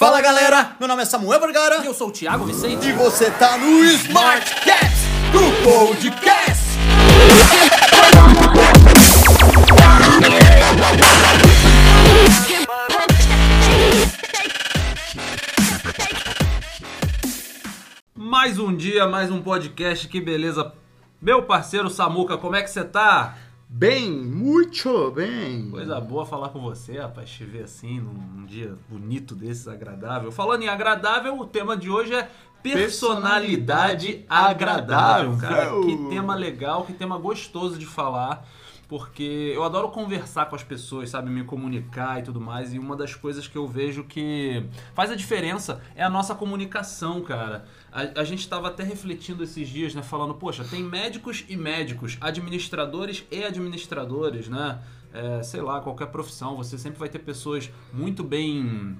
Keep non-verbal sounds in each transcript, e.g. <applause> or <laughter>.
Fala galera, meu nome é Samuel Vergara E eu sou o Thiago Vicente. e você tá no Smartcast do Podcast. Mais um dia, mais um podcast, que beleza. Meu parceiro Samuca, como é que você tá? Bem, muito bem. Coisa boa falar com você, rapaz, te ver assim num, num dia bonito desses, agradável. Falando em agradável, o tema de hoje é personalidade, Personalidade agradável, cara. agradável. Que tema legal, que tema gostoso de falar. Porque eu adoro conversar com as pessoas, sabe? Me comunicar e tudo mais. E uma das coisas que eu vejo que faz a diferença é a nossa comunicação, cara. A, a gente estava até refletindo esses dias, né? Falando, poxa, tem médicos e médicos, administradores e administradores, né? É, sei lá, qualquer profissão. Você sempre vai ter pessoas muito bem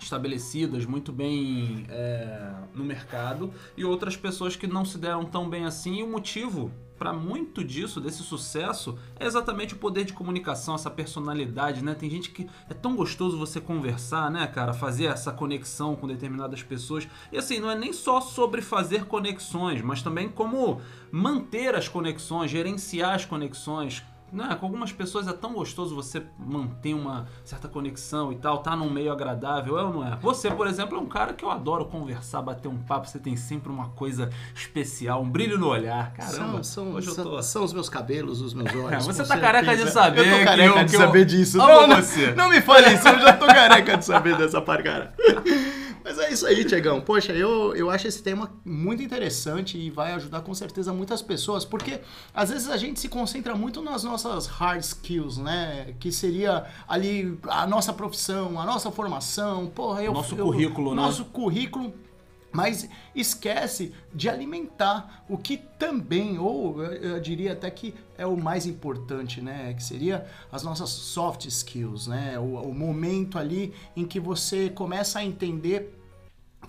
estabelecidas, muito bem é, no mercado e outras pessoas que não se deram tão bem assim. E o motivo para muito disso, desse sucesso, é exatamente o poder de comunicação, essa personalidade, né? Tem gente que é tão gostoso você conversar, né, cara? Fazer essa conexão com determinadas pessoas. E assim, não é nem só sobre fazer conexões, mas também como manter as conexões, gerenciar as conexões. Né? Com algumas pessoas é tão gostoso você manter uma certa conexão e tal, tá num meio agradável, é ou não é? Você, por exemplo, é um cara que eu adoro conversar, bater um papo, você tem sempre uma coisa especial, um brilho no olhar. Caramba, São, são, hoje eu são, tô... são os meus cabelos, os meus <laughs> olhos. Você tá careca de certeza. saber Eu tô careca eu- de eu saber disso. não, você. não me fale isso, eu já tô careca de saber dessa parcara. É isso aí, Tiagão. Poxa, eu, eu acho esse tema muito interessante e vai ajudar com certeza muitas pessoas, porque às vezes a gente se concentra muito nas nossas hard skills, né? Que seria ali a nossa profissão, a nossa formação, porra, eu... Nosso eu- currículo, né? Nosso currículo mas esquece de alimentar o que também, ou eu eu diria até que é o mais importante, né? Que seria as nossas soft skills, né? O, o momento ali em que você começa a entender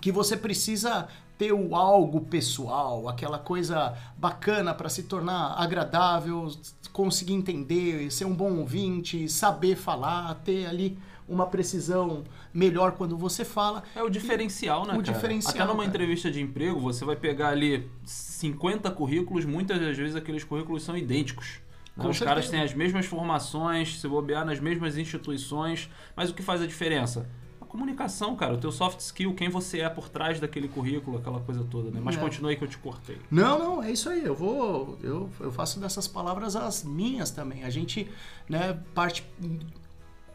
que você precisa ter o algo pessoal, aquela coisa bacana para se tornar agradável, conseguir entender, ser um bom ouvinte, saber falar, ter ali uma precisão melhor quando você fala. É o diferencial, né, O cara? diferencial, Até numa cara. entrevista de emprego, você vai pegar ali 50 currículos, muitas das vezes aqueles currículos são idênticos. né? Os caras têm as mesmas formações, se bobear nas mesmas instituições, mas o que faz a diferença? Comunicação, cara, o teu soft skill, quem você é por trás daquele currículo, aquela coisa toda, né? Mas É. aí que eu te cortei. Não, não, é isso aí. Eu vou, eu, eu faço dessas palavras as minhas também. A gente, né, parte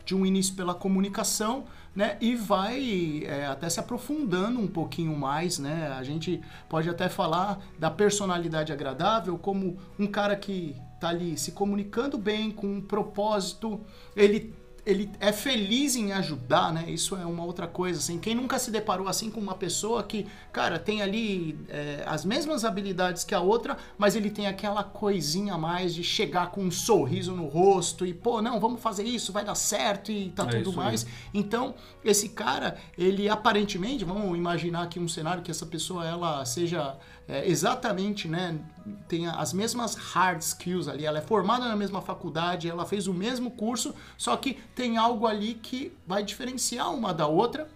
de um início pela comunicação, né, e vai é, até se aprofundando um pouquinho mais, né. A gente pode até falar da personalidade agradável como um cara que tá ali se comunicando bem com um propósito, ele ele é feliz em ajudar, né? Isso é uma outra coisa, assim. Quem nunca se deparou assim com uma pessoa que, cara, tem ali é, as mesmas habilidades que a outra, mas ele tem aquela coisinha a mais de chegar com um sorriso no rosto e, pô, não, vamos fazer isso, vai dar certo e tá É tudo isso aí. mais. Então, esse cara, ele aparentemente, vamos imaginar aqui um cenário que essa pessoa, ela seja é, exatamente, né, tenha as mesmas hard skills ali, ela é formada na mesma faculdade, ela fez o mesmo curso, só que tem algo ali que vai diferenciar uma da outra.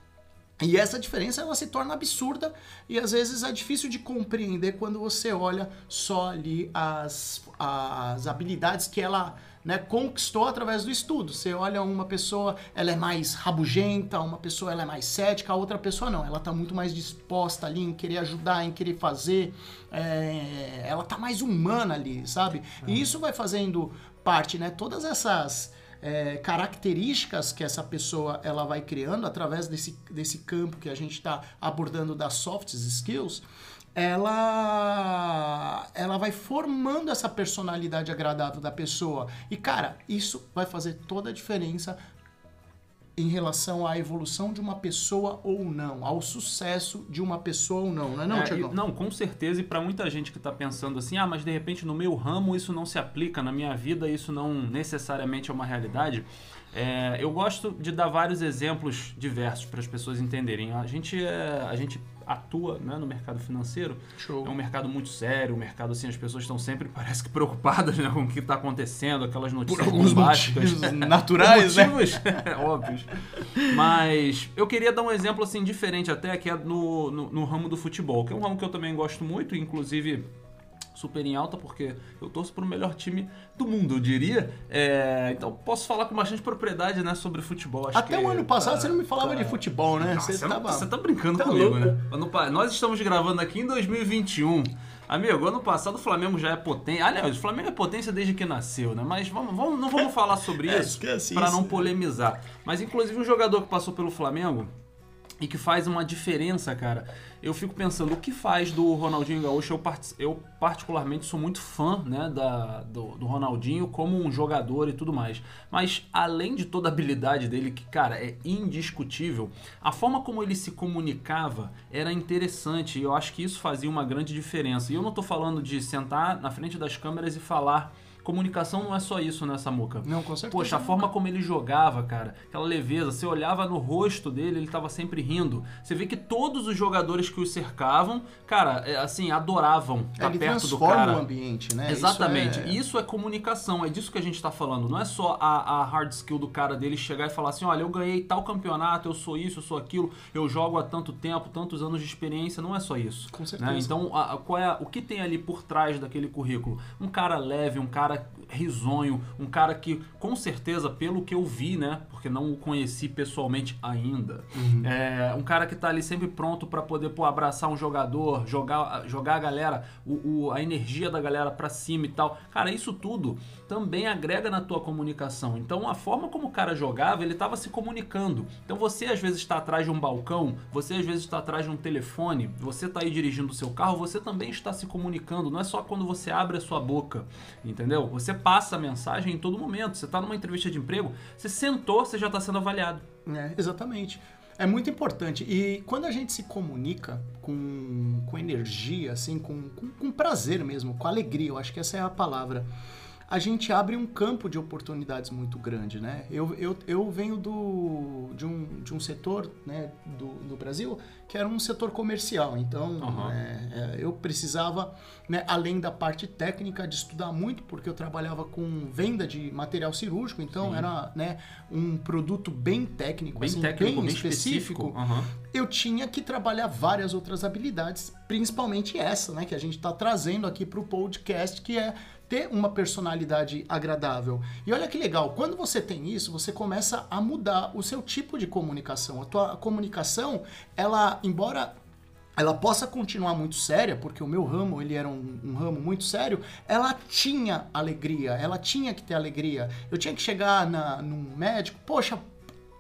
E essa diferença ela se torna absurda. E às vezes é difícil de compreender quando você olha só ali as, as habilidades que ela né, conquistou através do estudo. Você olha uma pessoa, ela é mais rabugenta, uma pessoa ela é mais cética, a outra pessoa não. Ela está muito mais disposta ali em querer ajudar, em querer fazer. é, ela tá mais humana ali, sabe? E isso vai fazendo parte, né? Todas essas é, características que essa pessoa ela vai criando através desse, desse campo que a gente está abordando das soft skills, ela ela vai formando essa personalidade agradável da pessoa. E cara, isso vai fazer toda a diferença em relação à evolução de uma pessoa ou não, ao sucesso de uma pessoa ou não, não é não, É, e- não, com certeza, e para muita gente que tá pensando assim, ah, mas de repente no meu ramo isso não se aplica, na minha vida isso não necessariamente é uma realidade. É, eu gosto de dar vários exemplos diversos para as pessoas entenderem. A gente, é, a gente atua né, no mercado financeiro. Show. É um mercado muito sério, um mercado assim, as pessoas estão sempre, <laughs> parece que preocupadas né, com o que está acontecendo, aquelas Por notícias alguns bombásticas. motivos naturais, né? motivos <laughs> óbvios. Mas eu queria dar um exemplo assim diferente até, que é no, no, no ramo do futebol, que é um ramo que eu também gosto muito, inclusive super em alta, porque eu torço para o melhor time do mundo, eu diria. É, então posso falar com bastante propriedade né, sobre futebol. Acho Até o ano passado tá- você não me falava tá- de futebol, né? Não, Você tava- você tá brincando Tá comigo, louco. né? Nós estamos gravando aqui em 2021. Amigo, ano passado o Flamengo já é potência. Aliás, o Flamengo é potência desde que nasceu, né? Mas vamos, vamos- não vamos falar sobre <laughs> É, isso para não polemizar. Mas inclusive um jogador que passou pelo Flamengo e que faz uma diferença, cara. Eu fico pensando, o que faz do Ronaldinho Gaúcho? Eu, eu particularmente sou muito fã né, da, do, do Ronaldinho como um jogador e tudo mais. Mas além de toda a habilidade dele, que, cara, é indiscutível, a forma como ele se comunicava era interessante. E eu acho que isso fazia uma grande diferença. E eu não tô falando de sentar na frente das câmeras e falar. Comunicação não é só isso, né, Samuca? Não, com certeza. Poxa, a forma como ele jogava, cara, aquela leveza, você olhava no rosto dele, ele tava sempre rindo. Você vê que todos os jogadores que o cercavam, cara, é, assim, adoravam estar Ele perto do transforma cara. o ambiente, né? Exatamente. Isso é- E isso é comunicação, é disso que a gente tá falando. Não é só a, a hard skill do cara dele chegar e falar assim: olha, eu ganhei tal campeonato, eu sou isso, eu sou aquilo, eu jogo há tanto tempo, tantos anos de experiência. Não é só isso. Com certeza. né? Então, a- qual é o que tem ali por trás daquele currículo? Um cara leve, um cara risonho, um cara que, com certeza, pelo que eu vi, né? Porque não o conheci pessoalmente ainda, Uhum. é, um cara que tá ali sempre pronto pra poder pô, abraçar um jogador, jogar, jogar a galera, o, o- a energia da galera pra cima e tal. Cara, isso tudo também agrega na tua comunicação. Então, a forma como o cara jogava, ele tava se comunicando. Então, você às vezes está atrás de um balcão, você às vezes está atrás de um telefone, você tá aí dirigindo o seu carro, você também está se comunicando. Não é só quando você abre a sua boca, entendeu? Você passa a mensagem em todo momento. Você tá numa entrevista de emprego, você sentou, você já está sendo avaliado. É, exatamente. É muito importante. E quando a gente se comunica com, com energia, assim, com, com, com prazer mesmo, com alegria, eu acho que essa é a palavra, a gente abre um campo de oportunidades muito grande, né? Eu, eu, eu venho do, de, um, de um setor né, do, do Brasil que era um setor comercial, então Aham. é, eu precisava, né, além da parte técnica, de estudar muito, porque eu trabalhava com venda de material cirúrgico, então Sim. era né, um produto bem técnico, Bem assim, técnico, bem bem específico. específico. Aham. Eu tinha que trabalhar várias outras habilidades, principalmente essa, né, que a gente está trazendo aqui para o podcast, que é ter uma personalidade agradável. E olha que legal, quando você tem isso, você começa a mudar o seu tipo de comunicação. A tua comunicação, ela, embora ela possa continuar muito séria, porque o meu ramo ele era um, um ramo muito sério, ela tinha alegria, ela tinha que ter alegria. Eu tinha que chegar na, num médico, poxa,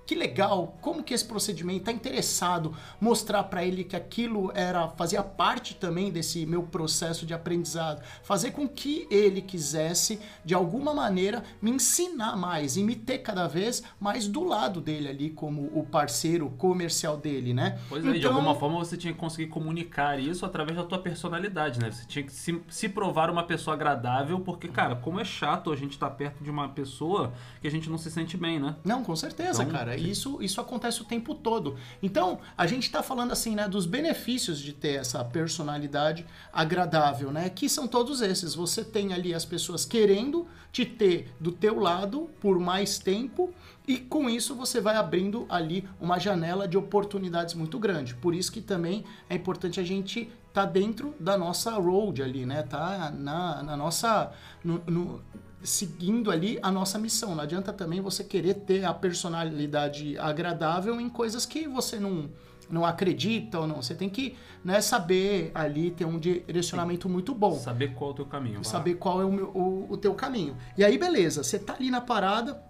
que legal, como que esse procedimento tá interessado, mostrar para ele que aquilo era fazia parte também desse meu processo de aprendizado, fazer com que ele quisesse de alguma maneira me ensinar mais e me ter cada vez mais do lado dele ali como o parceiro comercial dele, né? Pois é, de Então- alguma forma você tinha que conseguir comunicar isso através da tua personalidade, né? Você tinha que se, se provar uma pessoa agradável, porque, cara, como é chato a gente estar perto de uma pessoa que a gente não se sente bem, né? Não, com certeza, Então, cara. Isso, isso acontece o tempo todo. Então, a gente tá falando assim, né, dos benefícios de ter essa personalidade agradável, né? Que são todos esses. Você tem ali as pessoas querendo te ter do teu lado por mais tempo e com isso você vai abrindo ali uma janela de oportunidades muito grande. Por isso que também é importante a gente tá dentro da nossa road ali, né? Tá na, na nossa no- no, seguindo ali a nossa missão. Não adianta também você querer ter a personalidade agradável em coisas que você não, não acredita ou não. Você tem que né, saber ali ter um direcionamento muito bom. Saber qual é o teu caminho. Saber qual é o, meu- o, o teu caminho. E aí, beleza, você tá ali na parada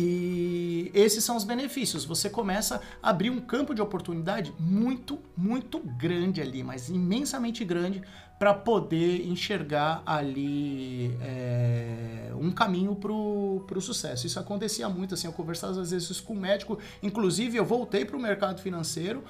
e esses são os benefícios. Você começa a abrir um campo de oportunidade muito, muito grande ali, mas imensamente grande para poder enxergar ali é, um caminho pro, pro sucesso. Isso acontecia muito, assim, eu conversava às vezes com o médico, inclusive eu voltei pro mercado financeiro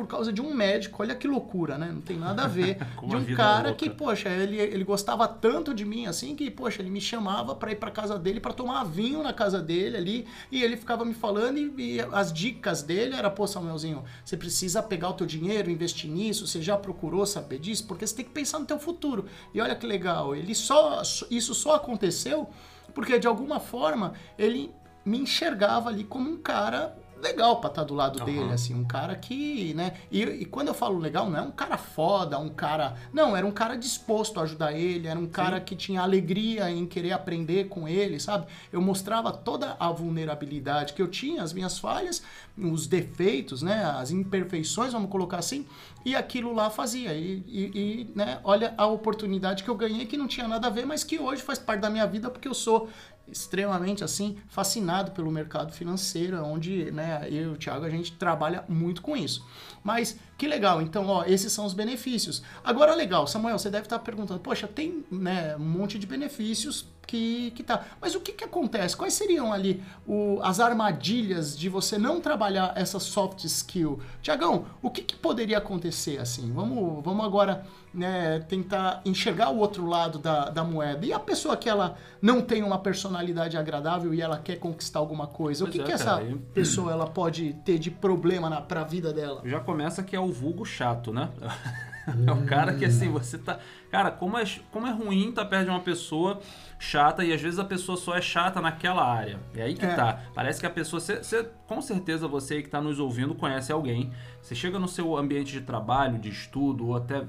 por causa de um médico. Olha que loucura, né? Não tem nada a ver. <laughs> De um cara louca. que, poxa, ele, ele gostava tanto de mim assim que, poxa, ele me chamava pra ir pra casa dele pra tomar vinho na casa dele ali e ele ficava me falando e, e as dicas dele era, pô, Samuelzinho, você precisa pegar o teu dinheiro, investir nisso, você já procurou saber disso, porque você tem que pensar no teu futuro. E olha que legal, ele só isso só aconteceu porque de alguma forma ele me enxergava ali como um cara legal pra estar do lado Aham. dele, assim, um cara que, né? E, e quando eu falo legal, não é um cara foda, um cara. Não, era um cara disposto a ajudar ele, era um cara que tinha alegria em querer aprender com ele, sabe? Eu mostrava toda a vulnerabilidade que eu tinha, as minhas falhas, os defeitos, né? As imperfeições, vamos colocar assim, e aquilo lá fazia. E, e- e, né, olha a oportunidade que eu ganhei que não tinha nada a ver, mas que hoje faz parte da minha vida porque eu sou extremamente assim fascinado pelo mercado financeiro, onde né, eu e o Thiago a gente trabalha muito com isso. Mas que legal, então ó, esses são os benefícios. Agora legal, Samuel, você deve estar perguntando, poxa, tem né, um monte de benefícios que, que tá. Mas o que, que acontece? Quais seriam ali o- as armadilhas de você não trabalhar essa soft skill? Tiagão, o que, que poderia acontecer assim? Vamos, vamos agora né, tentar enxergar o outro lado da, da moeda. E a pessoa que ela não tem uma personalidade agradável e ela quer conquistar alguma coisa, o Pois que, é, que essa cara, e- pessoa ela pode ter de problema na, pra vida dela? Já começa que é o vulgo chato, né? <laughs> É o cara que assim, você tá. Cara, como é, como é ruim estar perto de uma pessoa chata e às vezes a pessoa só é chata naquela área. É aí que É. tá. Parece que a pessoa. Você, você- com certeza você aí que tá nos ouvindo conhece alguém. Você chega no seu ambiente de trabalho, de estudo, ou até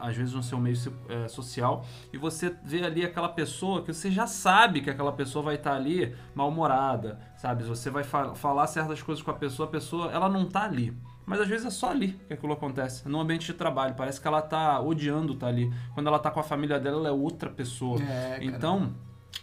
às vezes no seu meio eh, social, e você vê ali aquela pessoa que você já sabe que aquela pessoa vai estar ali mal-humorada, sabe? Você vai fa- falar certas coisas com a pessoa, a pessoa ela não tá ali. Mas às vezes é só ali que aquilo acontece, no ambiente de trabalho. Parece que ela tá odiando estar ali. Quando ela tá com a família dela, ela é outra pessoa. É, então,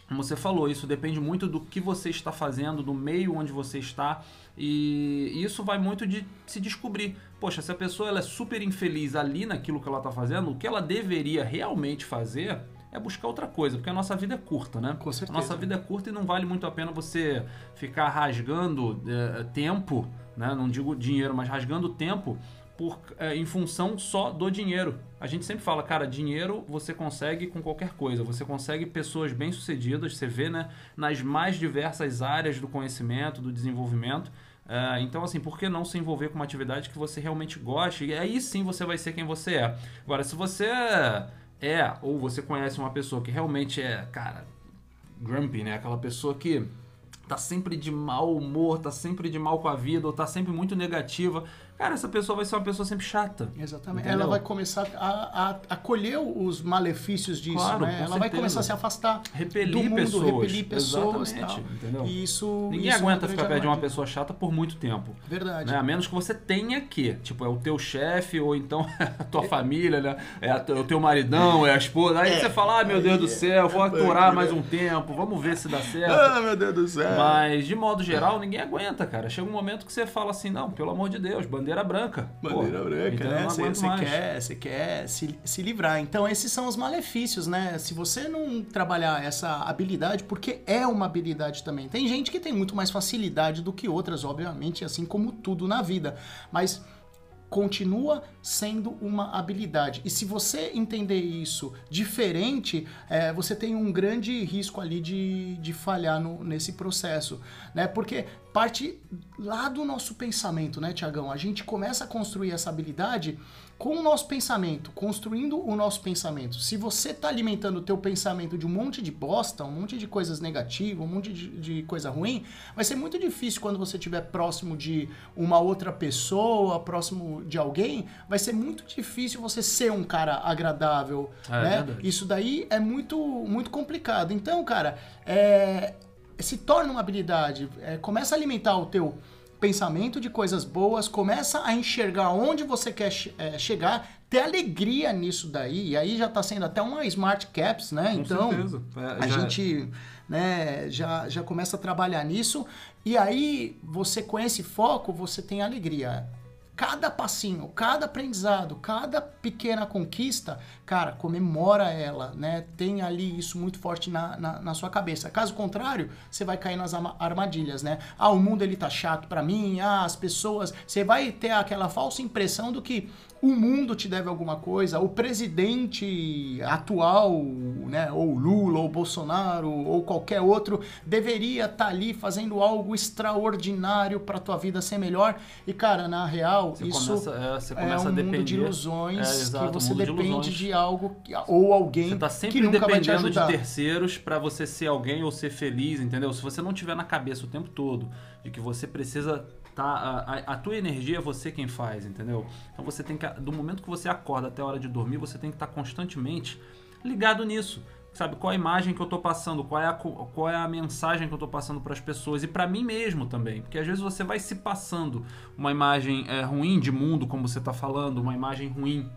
como você falou, isso depende muito do que você está fazendo, do meio onde você está. E isso vai muito de se descobrir. Poxa, se a pessoa ela é super infeliz ali naquilo que ela está fazendo, o que ela deveria realmente fazer é buscar outra coisa, porque a nossa vida é curta, né? Com certeza. A nossa vida é curta e não vale muito a pena você ficar rasgando eh, tempo, né? Não digo dinheiro, mas rasgando tempo por, eh, em função só do dinheiro. A gente sempre fala, cara, dinheiro você consegue com qualquer coisa. Você consegue pessoas bem-sucedidas, você vê, né? Nas mais diversas áreas do conhecimento, do desenvolvimento. Eh, então, assim, por que não se envolver com uma atividade que você realmente goste? E aí sim você vai ser quem você é. Agora, se você é, ou você conhece uma pessoa que realmente é, cara, grumpy, né? Aquela pessoa que tá sempre de mau humor, tá sempre de mal com a vida, ou tá sempre muito negativa. Cara, essa pessoa vai ser uma pessoa sempre chata. Exatamente. Entendeu? Ela vai começar a, a, a colher os malefícios disso, Claro, né? Ela vai certeza. começar a se afastar Repelir do mundo, pessoas. repelir pessoas Exatamente, tal. entendeu? E isso Ninguém isso é aguenta ficar perto de uma pessoa chata por muito tempo. Verdade. Né? A menos que você tenha que. Tipo, é o teu chefe, ou então <laughs> a tua família, né? É, a- é o teu maridão, é a esposa. Aí você fala, ah, meu Deus do céu, vou aturar mais um tempo, vamos ver se dá <laughs> certo. Ah, meu Deus do céu. Mas, de modo geral, ninguém aguenta, cara. Chega um momento que você fala assim, não, pelo amor de Deus, bandeira branca. Bandeira Pô, branca, entendeu? né? Você você quer, você quer se, se livrar. Então, esses são os malefícios, né? Se você não trabalhar essa habilidade, porque é uma habilidade também. Tem gente que tem muito mais facilidade do que outras, obviamente, assim como tudo na vida. Mas continua sendo uma habilidade. E se você entender isso diferente, é, você tem um grande risco ali de, de falhar no- nesse processo, né? Porque parte lá do nosso pensamento, né, Tiagão? A gente começa a construir essa habilidade com o nosso pensamento, construindo o nosso pensamento. Se você está alimentando o teu pensamento de um monte de bosta, um monte de coisas negativas, um monte de, de coisa ruim, vai ser muito difícil quando você estiver próximo de uma outra pessoa, próximo de alguém, vai ser muito difícil você ser um cara agradável, É, né? verdade. Isso daí é muito, muito complicado. Então, cara, é, se torna uma habilidade, é, começa a alimentar o teu pensamento de coisas boas, começa a enxergar onde você quer é, chegar, ter alegria nisso daí, e aí já tá sendo até uma smart caps, né? Com então, certeza. É, a já- gente né, já, já começa a trabalhar nisso, e aí você com esse foco, você tem alegria. Cada passinho, cada aprendizado, cada pequena conquista, cara, comemora ela, né? Tem ali isso muito forte na, na, na sua cabeça. Caso contrário, você vai cair nas armadilhas, né? Ah, o mundo ele tá chato para mim, ah, as pessoas. Você vai ter aquela falsa impressão do que o mundo te deve alguma coisa, o presidente atual, né, ou Lula, ou Bolsonaro, ou qualquer outro, deveria estar tá ali fazendo algo extraordinário para tua vida ser melhor. E cara, na real, você isso começa, é, é um mundo de ilusões é, exato, que você depende de, de, algo ou alguém você tá sempre que nunca vai te ajudar. de terceiros para você ser alguém ou ser feliz, entendeu? Se você não tiver na cabeça o tempo todo de que você precisa tá? A, a, tua energia é você quem faz, entendeu? Então você tem que, do momento que você acorda até a hora de dormir, você tem que estar tá constantemente ligado nisso. Sabe, qual a imagem que eu estou passando, qual é a, qual é a mensagem que eu estou passando para as pessoas e para mim mesmo também. Porque às vezes você vai se passando uma imagem é, ruim de mundo, como você está falando, uma imagem ruim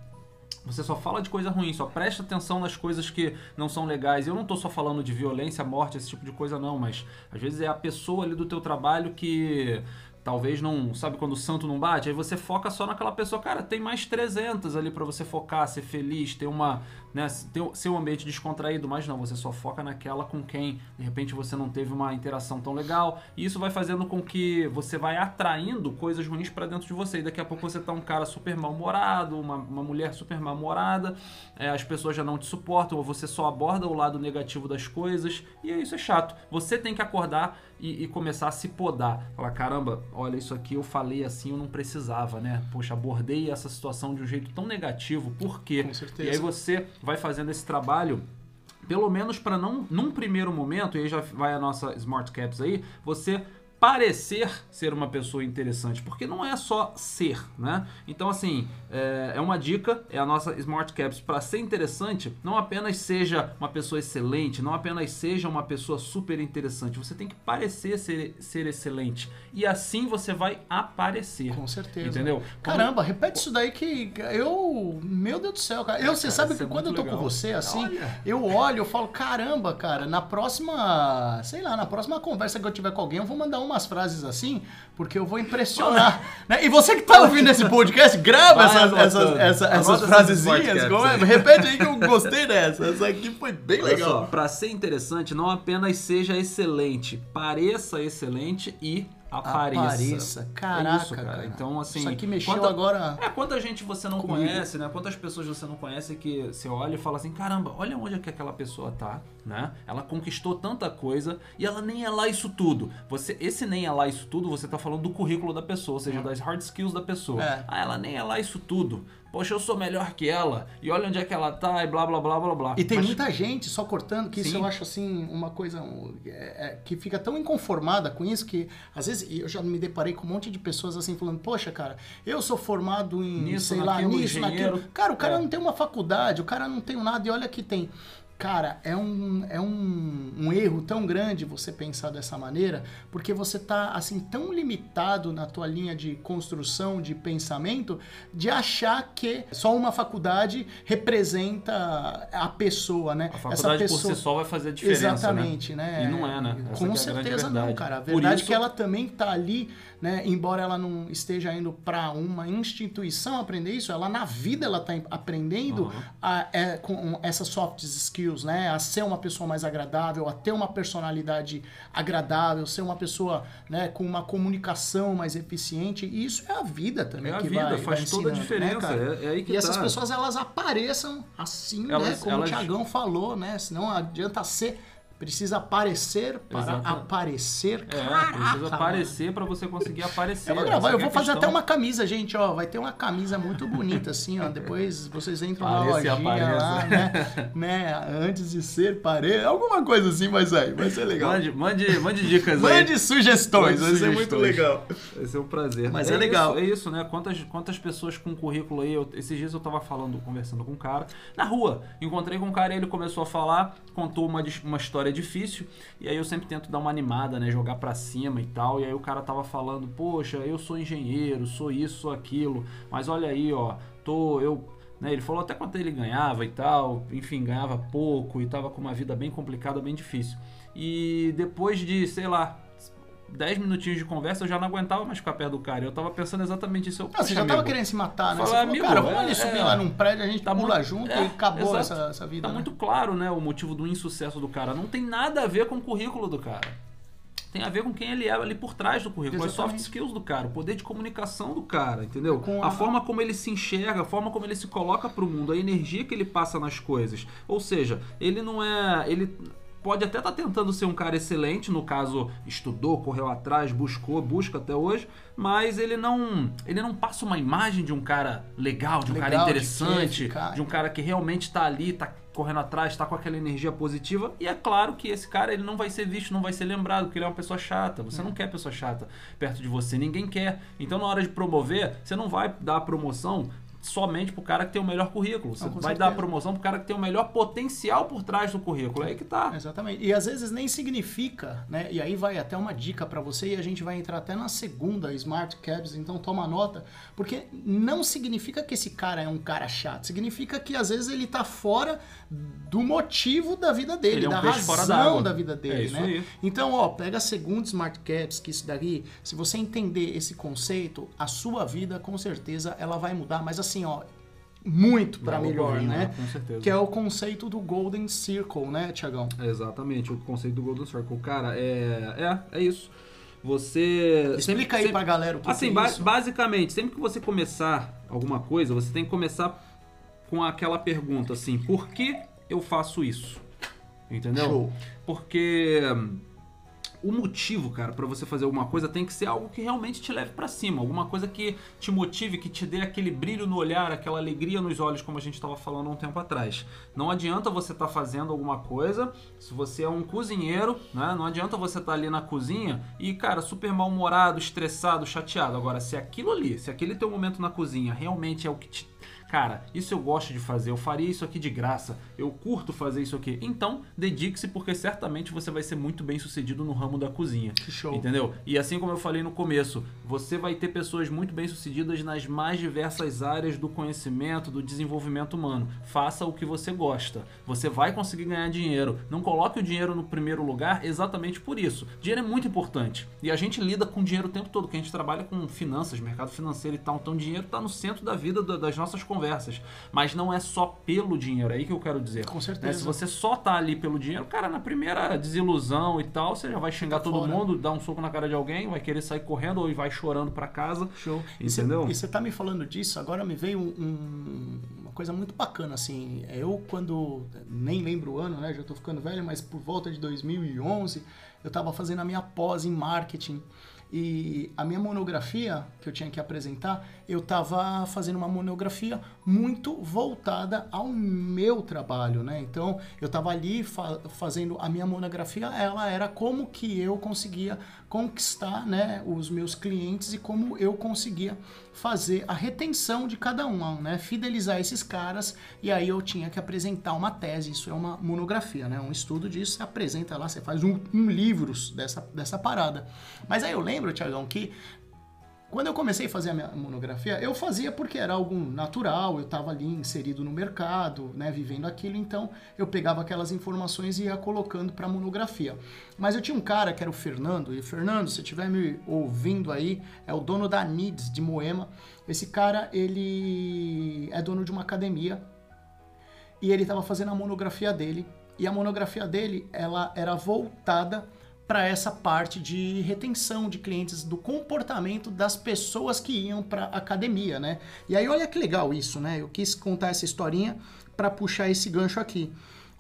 você só fala de coisa ruim, só presta atenção nas coisas que não são legais. Eu não estou só falando de violência, morte, esse tipo de coisa não, mas às vezes é a pessoa ali do teu trabalho que talvez não, sabe quando o santo não bate, aí você foca só naquela pessoa, cara, tem mais 300 ali para você focar, ser feliz, ter uma, né, ter seu ambiente descontraído, mas não, você só foca naquela com quem de repente você não teve uma interação tão legal, e isso vai fazendo com que você vai atraindo coisas ruins para dentro de você, e daqui a pouco você tá um cara super mal-humorado, uma, uma mulher super mal-humorada, é, as pessoas já não te suportam, ou você só aborda o lado negativo das coisas, e isso é chato. Você tem que acordar e, e, começar a se podar. Falar, caramba, olha, isso aqui eu falei assim, eu não precisava, né? Poxa, abordei essa situação de um jeito tão negativo, por quê? Com certeza. E aí você vai fazendo esse trabalho pelo menos para não num primeiro momento, e aí já vai a nossa Smart Caps aí, você parecer ser uma pessoa interessante, porque não é só ser, né? Então, assim, é, é uma dica, é a nossa Smart Caps para ser interessante, não apenas seja uma pessoa excelente, não apenas seja uma pessoa super interessante, você tem que parecer ser, ser excelente e assim você vai aparecer. Com certeza. Entendeu? Caramba, repete isso daí que eu, meu Deus do céu, cara. Eu, é, você cara, sabe que é quando eu tô legal. com você assim, Olha. eu olho, eu falo, caramba, cara, na próxima, sei lá, na próxima conversa que eu tiver com alguém, eu vou mandar uma umas frases assim, porque eu vou impressionar. <laughs> né? E você que tá ouvindo esse podcast, grava essas, essas, essas, essas frasezinhas. É? Repete aí que eu gostei dessa. Essa aqui foi bem Olha legal. Só, pra ser interessante, não apenas seja excelente, pareça excelente e apareça. Apareça. Caraca, é isso, cara. cara. Então, assim. Isso aqui mexeu quanta, agora. É, quanta gente você não comigo. conhece, né? Quantas pessoas você não conhece que você olha e fala assim: caramba, olha onde é que aquela pessoa tá, né? Ela conquistou tanta coisa e ela nem é lá isso tudo. Você, esse nem é lá isso tudo, você tá falando do currículo da pessoa, ou seja, das hard skills da pessoa. É. Ah, ela nem é lá isso tudo poxa, eu sou melhor que ela, e olha onde é que ela tá, e blá blá blá blá blá. E tem Mas... muita gente só cortando, que Sim. isso eu acho assim, uma coisa é, é, que fica tão inconformada com isso que às vezes eu já me deparei com um monte de pessoas assim falando, poxa, cara, eu sou formado em, nisso, sei lá, nisso, engenheiro. naquilo. Cara, o cara é. não tem uma faculdade, o cara não tem nada, e olha que tem. Cara, é um, é um, um, erro tão grande você pensar dessa maneira, porque você tá assim tão limitado na tua linha de construção de pensamento de achar que só uma faculdade representa a pessoa, né? A faculdade Essa pessoa... por si só vai fazer a diferença, né? Exatamente, né? né? E não é, né? Essa Com é certeza não, cara. A verdade isso... é que ela também tá ali né? Embora ela não esteja indo para uma instituição aprender isso, ela na vida ela está aprendendo uhum. a, é, com essas soft skills, né? A ser uma pessoa mais agradável, a ter uma personalidade agradável, ser uma pessoa, né, com uma comunicação mais eficiente. E isso é a vida também é a que vida, vai, faz vai toda a né, diferença. Né, é, é aí que e tá. essas pessoas elas apareçam assim, né? elas, né? Como elas... o Tiagão falou, né? Senão adianta ser Precisa aparecer para Exato. aparecer. É, Caraca, precisa aparecer para você conseguir aparecer. Eu vou gravar, eu vou fazer até uma camisa, gente, ó. Vai ter uma camisa muito bonita, assim, ó. Depois vocês entram Parece na lojinha lá, né? né? Antes de ser parede. Alguma coisa assim, mas aí, vai ser legal. Mande, mande, mande dicas mande aí. Mande sugestões, vai ser muito legal. Vai ser um prazer. Mas é, é legal. Isso, é isso, né? Quantas, quantas pessoas com currículo aí. Eu, esses dias eu tava falando, conversando com um cara. Na rua, encontrei com um cara e ele começou a falar, contou uma, uma história difícil, e aí eu sempre tento dar uma animada, né, jogar para cima e tal, e aí o cara tava falando, poxa, eu sou engenheiro, sou isso, sou aquilo, mas olha aí, ó, tô, eu, né, ele falou até quanto ele ganhava e tal, enfim, ganhava pouco e tava com uma vida bem complicada, bem difícil. E depois de, sei lá, 10 minutinhos de conversa, eu já não aguentava mais ficar perto do cara. Eu tava pensando exatamente isso. Eu, Não, você já "Poxa, tava amigo, querendo se matar, né? Fala, amigo, cara, vamos é, ali subir é. lá num prédio, a gente Tá pula muito- junto é, e acabou exato. essa, essa vida, Tá né? muito claro, né, o motivo do insucesso do cara. Não tem nada a ver com o currículo do cara. Tem a ver com quem ele é ali por trás do currículo, as soft Exatamente. skills do cara, o poder de comunicação do cara, entendeu? Com a... a- forma como ele se enxerga, a forma como ele se coloca pro mundo, a energia que ele passa nas coisas. Ou seja, ele não é. Ele pode até estar tentando ser um cara excelente, no caso, estudou, correu atrás, buscou, busca até hoje, mas ele não. Ele não passa uma imagem de um cara legal, de um cara Legal, de interessante, eficaz. de um cara que realmente tá ali, tá correndo atrás, tá com aquela energia positiva. E é claro que esse cara ele não vai ser visto, não vai ser lembrado, porque ele é uma pessoa chata. Você não quer pessoa chata perto de você, ninguém quer. Então na hora de promover, você não vai dar a promoção somente pro cara que tem o melhor currículo. Você Não, vai dar a certeza. promoção pro cara que tem o melhor potencial por trás do currículo. É aí que tá. Exatamente. E às vezes nem significa, né? E aí vai até uma dica pra você e a gente vai entrar até na segunda Smart Cabs, então toma nota, porque não significa que esse cara é um cara chato, significa que às vezes ele tá fora do motivo da vida dele, Ele é um da razão da vida dele, É né? aí. Então, ó, pega a segunda Smart Caps, que isso daqui, se você entender esse conceito, a sua vida com certeza ela vai mudar, mas assim, ó, muito pra Vai melhor, né? Com certeza. Que é o conceito do Golden Circle, né, Tiagão? Exatamente, o conceito do Golden Circle. Cara, é. É, é isso. Você. Explica aí sempre- pra galera o que, Assim, é isso. basicamente, sempre que você começar alguma coisa, você tem que começar com aquela pergunta assim: por que eu faço isso? Entendeu? Show. Porque o motivo, cara, pra você fazer alguma coisa tem que ser algo que realmente te leve pra cima, alguma coisa que te motive, que te dê aquele brilho no olhar, aquela alegria nos olhos, como a gente estava falando há um tempo atrás. Não adianta você estar fazendo alguma coisa, se você é um cozinheiro, né? Não adianta você estar ali na cozinha e, cara, super mal-humorado, estressado, chateado. Agora, se aquilo ali, se aquele teu momento na cozinha realmente é o que te Cara, isso eu gosto de fazer, eu faria isso aqui de graça, eu curto fazer isso aqui. Então, dedique-se porque certamente você vai ser muito bem sucedido no ramo da cozinha. Que show. Entendeu? E assim como eu falei no começo, você vai ter pessoas muito bem sucedidas nas mais diversas áreas do conhecimento, do desenvolvimento humano. Faça o que você gosta. Você vai conseguir ganhar dinheiro. Não coloque o dinheiro no primeiro lugar exatamente por isso. Dinheiro é muito importante. E a gente lida com dinheiro o tempo todo, que a gente trabalha com finanças, mercado financeiro e tal. Então, dinheiro está no centro da vida da- das nossas conversas. Mas não é só pelo dinheiro, é aí que eu quero dizer. Com certeza. Né? Se você só tá ali pelo dinheiro, cara, na primeira desilusão e tal, você já vai xingar Tá todo fora. mundo, dar um soco na cara de alguém, vai querer sair correndo ou vai chorando pra casa. Show. Entendeu? E você tá me falando disso, agora me veio um- um- uma coisa muito bacana, assim. Eu, quando. Nem lembro o ano, né? Já tô ficando velho, mas por volta de 2011, eu tava fazendo a minha pós em marketing. E a minha monografia que eu tinha que apresentar, eu tava fazendo uma monografia muito voltada ao meu trabalho, né? Então, eu tava ali fa- fazendo a minha monografia, ela era como que eu conseguia conquistar, né, os meus clientes e como eu conseguia fazer a retenção de cada um, né? Fidelizar esses caras e aí eu tinha que apresentar uma tese, isso é uma monografia, né? Um estudo disso, você apresenta lá, você faz um, um livro dessa, dessa parada. Mas aí eu lembro, Tiagão, que quando eu comecei a fazer a minha monografia, eu fazia porque era algo natural, eu estava ali inserido no mercado, né, vivendo aquilo, então eu pegava aquelas informações e ia colocando para monografia. Mas eu tinha um cara que era o Fernando, e Fernando, se estiver me ouvindo aí, é o dono da NIDS de Moema. Esse cara, ele é dono de uma academia e ele estava fazendo a monografia dele e a monografia dele ela era voltada para essa parte de retenção de clientes do comportamento das pessoas que iam para academia, né? E aí olha que legal isso, né? Eu quis contar essa historinha para puxar esse gancho aqui.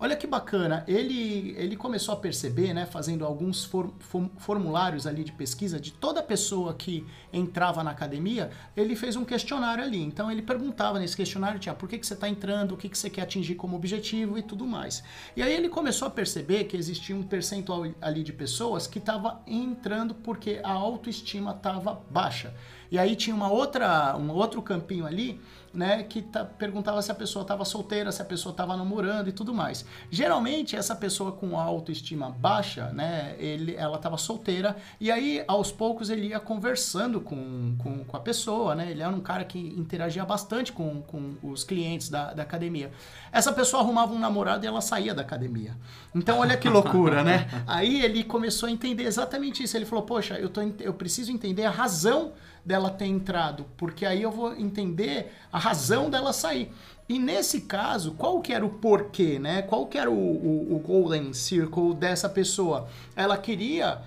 Olha que bacana, ele, ele começou a perceber, né, fazendo alguns for- for- formulários ali de pesquisa de toda pessoa que entrava na academia, ele fez um questionário ali. Então ele perguntava nesse questionário, tinha por que, que você está entrando, o que, que você quer atingir como objetivo e tudo mais. E aí ele começou a perceber que existia um percentual ali de pessoas que estava entrando porque a autoestima estava baixa. E aí tinha uma outra, um outro campinho ali né, que tá, perguntava se a pessoa estava solteira, se a pessoa estava namorando e tudo mais. Geralmente essa pessoa com autoestima baixa, né, ele, ela estava solteira e aí aos poucos ele ia conversando com, com, com, a pessoa, né, ele era um cara que interagia bastante com, com os clientes da, da academia. Essa pessoa arrumava um namorado e ela saía da academia. Então olha que loucura, né? <laughs> Aí ele começou a entender exatamente isso. Ele falou: poxa, eu, tô, eu preciso entender a razão dela ter entrado, porque aí eu vou entender a razão dela sair. E nesse caso, qual que era o porquê, né? Qual que era o, o, o golden circle dessa pessoa? Ela queria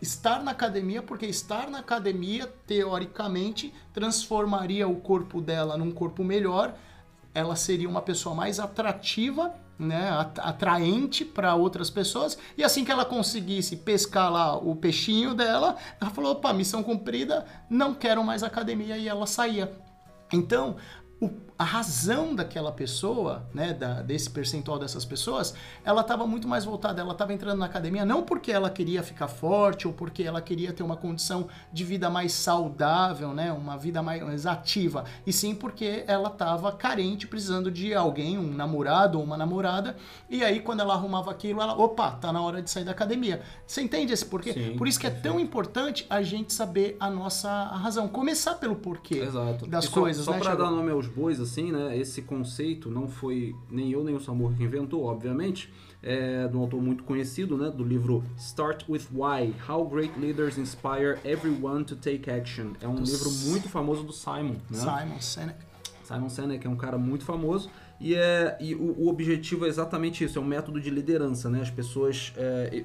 estar na academia porque estar na academia, teoricamente, transformaria o corpo dela num corpo melhor, ela seria uma pessoa mais atrativa né, atraente para outras pessoas. E assim que ela conseguisse pescar lá o peixinho dela, ela falou: opa, missão cumprida, não quero mais academia. E ela saía. Então, a razão daquela pessoa, né, da, desse percentual dessas pessoas, ela estava muito mais voltada, ela estava entrando na academia não porque ela queria ficar forte ou porque ela queria ter uma condição de vida mais saudável, né, uma vida mais ativa, e sim porque ela estava carente, precisando de alguém, um namorado ou uma namorada, e aí quando ela arrumava aquilo, ela, opa, tá na hora de sair da academia. Você entende esse porquê? Sim, Por isso que é tão importante a gente saber a nossa razão, começar pelo porquê Exato. das e coisas, só, só né? Só para dar nome aos bois, assim, né? Esse conceito não foi nem eu nem o Samur que inventou, obviamente. É de um autor muito conhecido, né? Do livro Start with Why: How Great Leaders Inspire Everyone to Take Action. É um do livro muito famoso do Simon, né? Simon Sinek. Simon Sinek é um cara muito famoso e, é, e o, o objetivo é exatamente isso: é um método de liderança, né? As pessoas. É,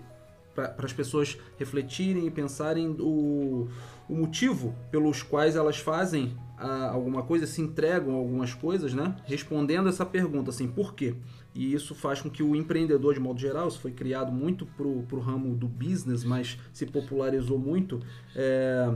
para as pessoas refletirem e pensarem o, o motivo pelos quais elas fazem a alguma coisa, se entregam a algumas coisas, né? Respondendo essa pergunta, assim, por quê? E isso faz com que o empreendedor, de modo geral, isso foi criado muito para o ramo do business, mas se popularizou muito. É,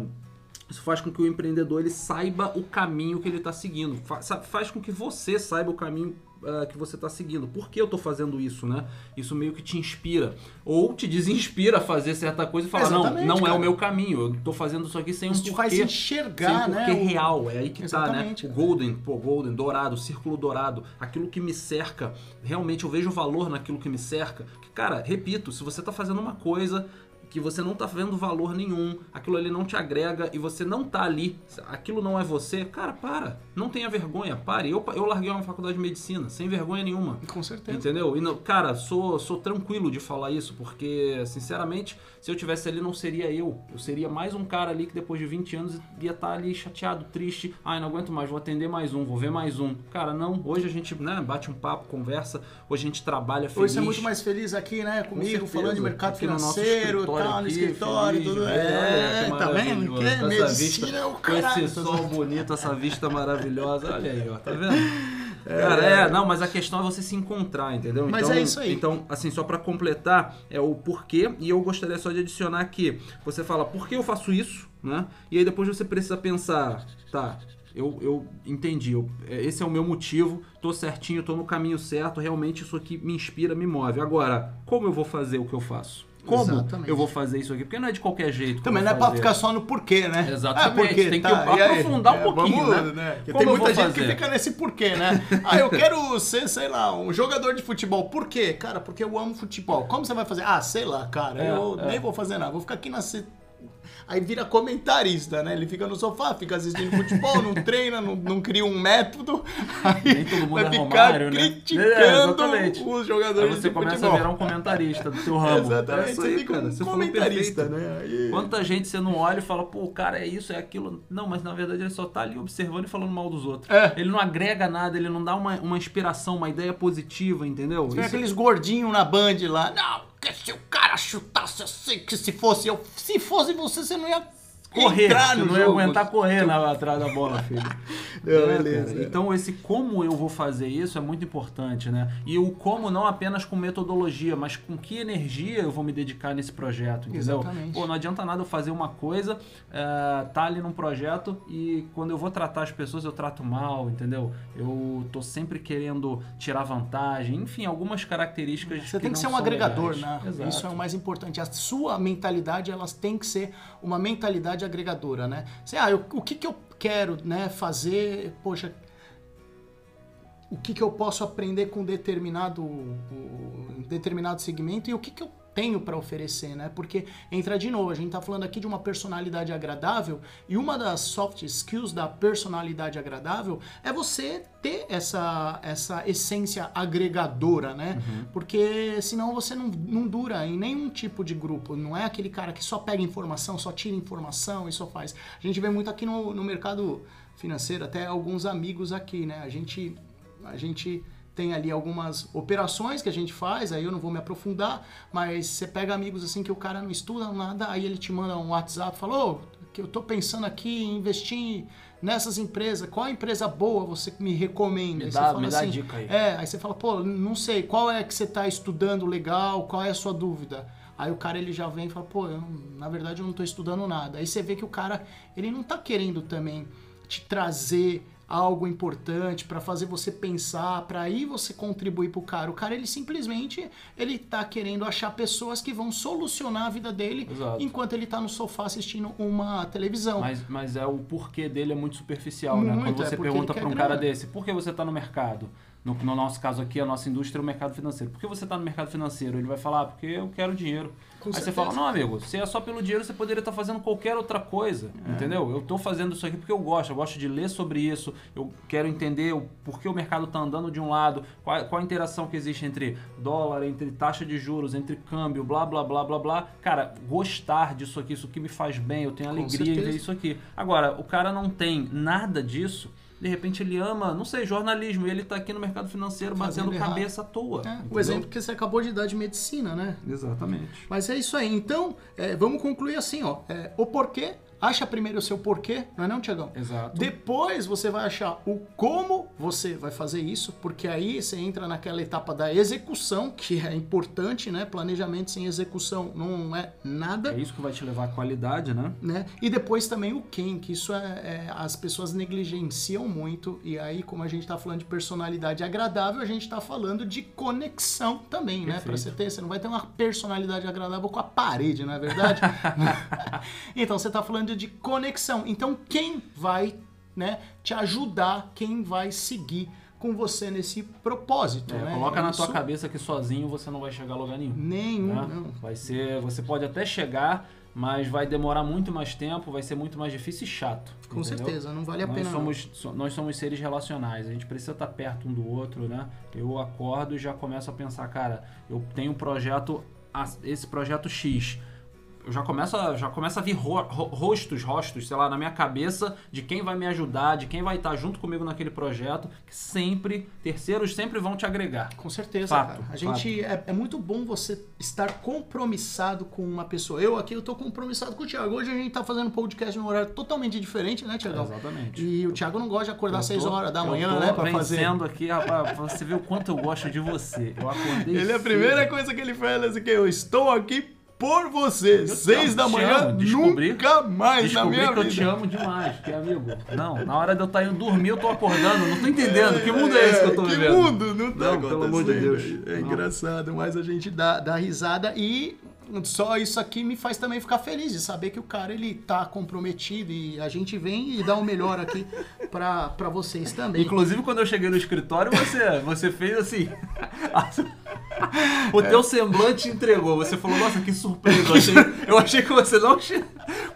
isso faz com que o empreendedor ele saiba o caminho que ele está seguindo. Faz, faz com que você saiba o caminho uh, que você está seguindo. Por que eu estou fazendo isso, né? Isso meio que te inspira. Ou te desinspira a fazer certa coisa e falar, Exatamente, não, não cara. é o meu caminho. Eu estou fazendo isso aqui sem isso um porquê. faz enxergar, sem um porquê né? real. É aí que Exatamente, tá, né? O golden, pô, golden, dourado, círculo dourado. Aquilo que me cerca. Realmente eu vejo valor naquilo que me cerca. Que, cara, repito, se você está fazendo uma coisa que você não tá vendo valor nenhum, aquilo ali não te agrega e você não tá ali, aquilo não é você, cara, para. Não tenha vergonha, pare. Eu, eu larguei uma faculdade de medicina, sem vergonha nenhuma. Com certeza. Entendeu? E, não, cara, sou, sou tranquilo de falar isso, porque, sinceramente, se eu tivesse ali, não seria eu. Eu seria mais um cara ali que depois de 20 anos ia estar tá ali chateado, triste. Ai, não aguento mais, vou atender mais um, vou ver mais um. Cara, não. Hoje a gente né, bate um papo, conversa. Hoje a gente trabalha feliz. Hoje você é muito mais feliz aqui, né? Comigo, Com falando de mercado financeiro, tal, no escritório, tudo. É, é tá vendo? Que é medicina é o cara. Com esse sol bonito, essa vista maravilhosa. Olha aí, ó. Tá vendo? Cara, é, não, mas a questão é você se encontrar, entendeu? Mas então, é isso aí. Então, assim, só para completar, é o porquê, e eu gostaria só de adicionar que você fala, por que eu faço isso, né? E aí depois você precisa pensar, tá, eu, eu entendi, eu, é, esse é o meu motivo, tô certinho, tô no caminho certo, realmente isso aqui me inspira, me move. Agora, como eu vou fazer o que eu faço? Como Exatamente. eu vou fazer isso aqui? Porque não é de qualquer jeito. Também não é pra ficar só no porquê, né? Exatamente. Ah, porque, tem tá, que aprofundar um pouquinho, vamos, né? né? tem muita gente fazer? que fica nesse porquê, né? ah, eu quero ser, sei lá, um jogador de futebol. Por quê? Cara, porque eu amo futebol. Como você vai fazer? Ah, sei lá, cara. É, eu é. nem vou fazer nada. Vou ficar aqui na aí vira comentarista, né? Ele fica no sofá, fica assistindo futebol, não <laughs> treina, não, não cria um método. Aí Nem todo mundo vai é ficar Romário, né? criticando né? os jogadores aí você começa a virar um comentarista do seu ramo. Exatamente, é você aí, fica cara. um você comentarista, né? Aí... Quanta gente você não olha e fala, pô, o cara é isso, é aquilo. Não, mas na verdade ele só tá ali observando e falando mal dos outros. É. Ele não agrega nada, ele não dá uma, uma inspiração, uma ideia positiva, entendeu? Você isso... aqueles gordinhos na Band lá, não, porque se o cara chutasse assim, que se fosse eu, se fosse você, você não ia correr. Entrar no não ia aguentar correr na, atrás da bola, <laughs> filho. Não, é, beleza. Então, esse como eu vou fazer isso é muito importante, né? E o como não apenas com metodologia, mas com que energia eu vou me dedicar nesse projeto, entendeu? Exatamente. Pô, não adianta nada eu fazer uma coisa, uh, tá ali num projeto e quando eu vou tratar as pessoas eu trato mal, entendeu? Eu tô sempre querendo tirar vantagem, enfim, algumas características Você que tem que ser um agregador, legais. né? Exato. Isso é o mais importante. A sua mentalidade, elas tem que ser uma mentalidade personalidade agregadora, né? Assim, ah, eu- o que, que eu quero né, fazer, poxa, o que, que eu posso aprender com determinado, o- determinado segmento e o que, que eu tenho para oferecer, né? Porque entra de novo, a gente tá falando aqui de uma personalidade agradável e uma das soft skills da personalidade agradável é você ter essa, essa essência agregadora, né? Porque senão você não, não dura em nenhum tipo de grupo. Não é aquele cara que só pega informação, só tira informação e só faz. A gente vê muito aqui no, no mercado financeiro, até alguns amigos aqui, né? A gente, a gente tem ali algumas operações que a gente faz, aí eu não vou me aprofundar, mas você pega amigos assim que o cara não estuda nada, aí ele te manda um WhatsApp, falou que eu tô pensando aqui em investir nessas empresas, qual empresa boa você me recomenda? Me dá- você me dá a dica aí. É, aí você fala, pô, não sei, qual é que você tá estudando legal, qual é a sua dúvida? Aí o cara ele já vem e fala, pô, eu na verdade eu não tô estudando nada. Aí você vê que o cara, ele não tá querendo também te trazer algo importante para fazer você pensar, para aí você contribuir pro cara. O cara ele simplesmente ele tá querendo achar pessoas que vão solucionar a vida dele Exato. enquanto ele tá no sofá assistindo uma televisão. Mas, mas é o porquê dele é muito superficial, né? Muito, Quando é você porque pergunta para um quer cara grana. desse, por que você está no mercado? No, no nosso caso aqui, a nossa indústria é o mercado financeiro. Por que você está no mercado financeiro? Ele vai falar, "Ah, porque eu quero dinheiro. Com Aí você certeza. fala, não, amigo, se é só pelo dinheiro, você poderia estar fazendo qualquer outra coisa, É. entendeu? Eu estou fazendo isso aqui porque eu gosto, eu gosto de ler sobre isso, eu quero entender o porquê o mercado está andando de um lado, qual, qual a interação que existe entre dólar, entre taxa de juros, entre câmbio, blá, blá, blá, blá, blá. Cara, gostar disso aqui, isso que me faz bem, eu tenho Com alegria em ver isso aqui. Agora, o cara não tem nada disso, de repente ele ama, não sei, jornalismo, e ele tá aqui no mercado financeiro Fazendo batendo errado. cabeça à toa. É, o exemplo que você acabou de dar de medicina, né? Exatamente. Mas é isso aí. Então, é, vamos concluir assim, ó. É, o porquê. Acha primeiro o seu porquê, não é não, Tiagão? Exato. Depois você vai achar o como você vai fazer isso, porque aí você entra naquela etapa da execução, que é importante, né? Planejamento sem execução não é nada. É isso que vai te levar à qualidade, né? Né? E depois também o quem, que isso é, é- as pessoas negligenciam muito. E aí, como a gente tá falando de personalidade agradável, a gente tá falando de conexão também, né? Pra Perfeito. você ter, você não vai ter uma personalidade agradável com a parede, não é verdade? <laughs> <laughs> então você tá falando de conexão. Então quem vai, né, te ajudar, quem vai seguir com você nesse propósito, É, né? coloca na tua Isso- cabeça que sozinho você não vai chegar a lugar nenhum. Nenhum, né? não. Vai ser, você pode até chegar, mas vai demorar muito mais tempo, vai ser muito mais difícil e chato. Com entendeu? certeza, não vale a Nós pena. somos, so- nós somos seres relacionais, a gente precisa estar perto um do outro, né? Eu acordo e já começo a pensar, cara, eu tenho um projeto, esse projeto X. Eu já começo a, já começa a vir ro- ro- rostos, rostos, sei lá, na minha cabeça de quem vai me ajudar, de quem vai estar junto comigo naquele projeto, que sempre, terceiros sempre vão te agregar. Com certeza, Fato, cara. A gente é, é muito bom você estar compromissado com uma pessoa. Eu aqui eu tô compromissado com o Thiago. Hoje a gente tá fazendo um podcast num horário totalmente diferente, né, Thiagão? Exatamente. E o Thiago não gosta de acordar às 6 tô- horas da manhã, né, pra fazer. aqui, rapaz, você ver o quanto eu gosto de você. Eu acordei <laughs> Ele é a primeira coisa que ele fala assim, que eu estou aqui por você. te Seis da manhã, amo. Descobri- nunca mais na Descobri minha que eu vida. te amo demais, que amigo. Não, na hora de eu estar indo dormir, eu tô acordando. Não tô entendendo. Que mundo é esse que eu tô que vivendo? mundo? Não tá Não, pelo amor de. Deus. É Não. engraçado, mas a gente dá, dá risada e só isso aqui me faz também ficar feliz de saber que o cara ele tá comprometido e a gente vem e dá o melhor aqui <laughs> pra, pra vocês também. Inclusive, quando eu cheguei no escritório, você, você fez assim. <laughs> <laughs> o teu semblante entregou. Você falou, nossa, que surpresa. Eu achei, eu achei que você não.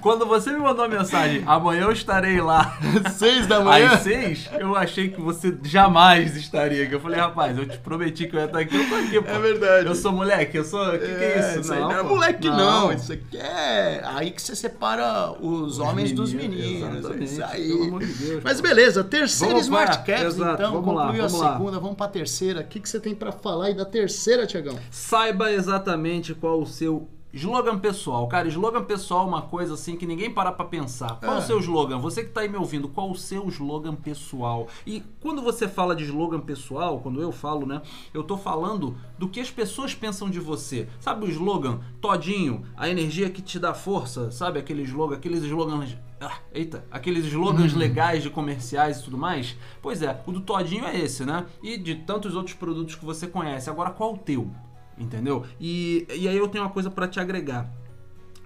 Quando você me mandou a mensagem, amanhã eu estarei lá. <laughs> Seis da manhã. Às seis, eu achei que você jamais estaria aqui. Eu falei, rapaz, eu te prometi que eu ia estar aqui, eu tô aqui, pô. É verdade. Eu sou moleque, eu sou. O que, que é isso? isso aí não é moleque, não. Isso aqui é. Aí que você separa os, homens dos meninos. Isso aí. pelo amor de Deus, Mas beleza, terceira Vamos Smart lá, Caps, exato, então. vamos lá, concluiu a vamos lá. segunda, vamos pra terceira. O que, que você tem pra falar aí da terceira, Tiagão? Saiba exatamente qual o seu slogan pessoal. Cara, slogan pessoal é uma coisa assim que ninguém para pra pensar. Qual É. o seu slogan? Você que tá aí me ouvindo, qual o seu slogan pessoal? E quando você fala de slogan pessoal, quando eu falo, né, eu tô falando do que as pessoas pensam de você. Sabe o slogan Todinho, a energia que te dá força? Sabe aquele slogan, aqueles slogans ah, eita, aqueles slogans legais de comerciais e tudo mais? Pois é, o do Todinho é esse, né? E de tantos outros produtos que você conhece. Agora, qual o teu? Entendeu? E, e aí eu tenho uma coisa pra te agregar.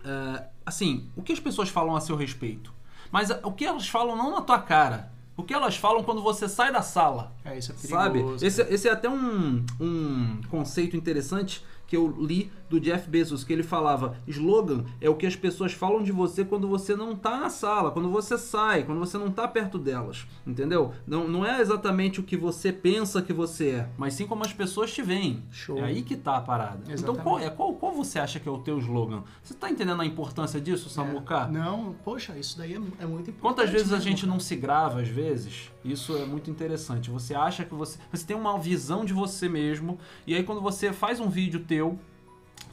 É, assim, o que as pessoas falam a seu respeito? Mas o que elas falam não na tua cara. O que elas falam quando você sai da sala. É, isso é Sabe? perigoso. Esse, esse é até um, um conceito interessante que eu li do Jeff Bezos, que ele falava: slogan é o que as pessoas falam de você quando você não tá na sala, quando você sai, quando você não tá perto delas. Entendeu? Não, não é exatamente o que você pensa que você é, mas sim como as pessoas te veem. Show. É aí que tá a parada. Então, Exatamente. qual, é, qual, qual você acha que é o teu slogan? Você tá entendendo a importância disso, Samuca? Não, poxa, isso daí é, é muito importante. Quantas vezes a mesmo, gente não se grava, às vezes? Isso é muito interessante. Você acha que você. Você tem uma visão de você mesmo, e aí quando você faz um vídeo teu.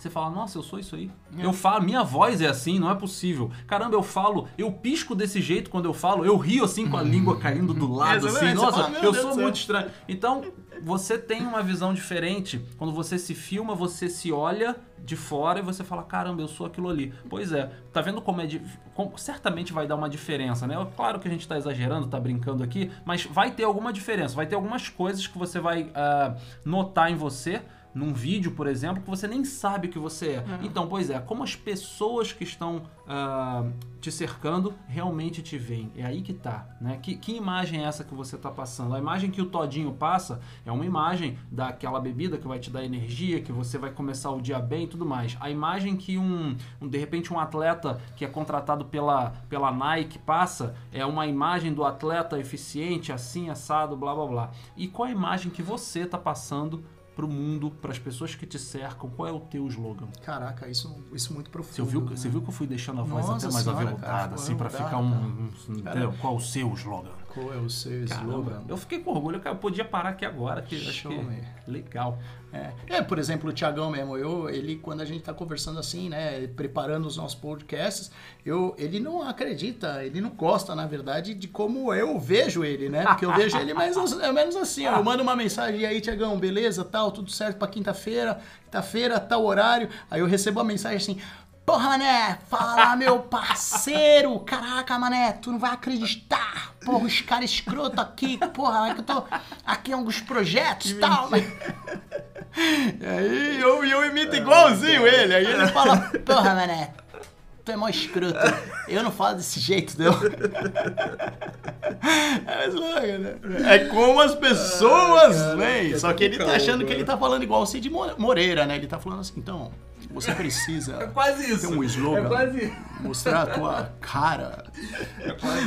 Você fala, nossa, eu sou isso aí. É. Eu falo, minha voz é assim, não é possível. Caramba, eu falo, eu pisco desse jeito quando eu falo, eu rio assim com a língua caindo do <laughs> lado, assim. Nossa, fala, "Meu eu Deus sou do céu." muito estranho. Então, você tem uma visão diferente. Quando você se filma, você se olha de fora e você fala, caramba, eu sou aquilo ali. Pois é, tá vendo como é. como- certamente vai dar uma diferença, né? Claro que a gente tá exagerando, tá brincando aqui, mas vai ter alguma diferença. Vai ter algumas coisas que você vai ah, notar em você. Num vídeo, por exemplo, que você nem sabe que você é. Então, pois é, como as pessoas que estão ah, te cercando realmente te veem. É aí que tá, né? Que, que imagem é essa que você tá passando? A imagem que o Todinho passa é uma imagem daquela bebida que vai te dar energia, que você vai começar o dia bem e tudo mais. A imagem que um, um, de repente, um atleta que é contratado pela, pela Nike passa é uma imagem do atleta eficiente, assim, assado, blá blá blá. E qual a imagem que você tá passando pro mundo, para as pessoas que te cercam? Qual é o teu slogan? Caraca, isso, isso muito profundo. Você viu, né? você viu que eu fui deixando a voz Nossa até mais senhora, aveludada, cara, assim, pra aveludada, ficar um. um entendeu? Qual o seu slogan? Qual é o seu slogan? eu fiquei com orgulho, cara, eu podia parar aqui agora, que acho Show, que meu. legal. É. É, por exemplo, o Thiagão mesmo, eu, ele, quando a gente tá conversando assim, né, preparando os nossos podcasts, eu, ele não acredita, ele não gosta, na verdade, de como eu vejo ele, né? Porque eu vejo ele mais ou é menos assim, eu mando uma mensagem, e aí, Thiagão, beleza, tal, tudo certo pra quinta-feira, quinta-feira, tal horário, aí eu recebo uma mensagem assim, Porra, mané, fala, meu parceiro. Caraca, mané, tu não vai acreditar. Porra, os caras escroto aqui. Porra, é que eu tô aqui em alguns projetos e tal. mas- E <laughs> aí eu, eu imito igualzinho ele. Aí ele fala, porra, mané, tu é mó escroto. Eu não falo desse jeito, não. <laughs> É, né? É como as pessoas veem. Só que ele tá achando que ele tá falando igual o Cid Mo- Moreira, né? Ele tá falando assim, então, você precisa quase isso. Tem um slogan. É quase mostrar a tua <laughs> cara.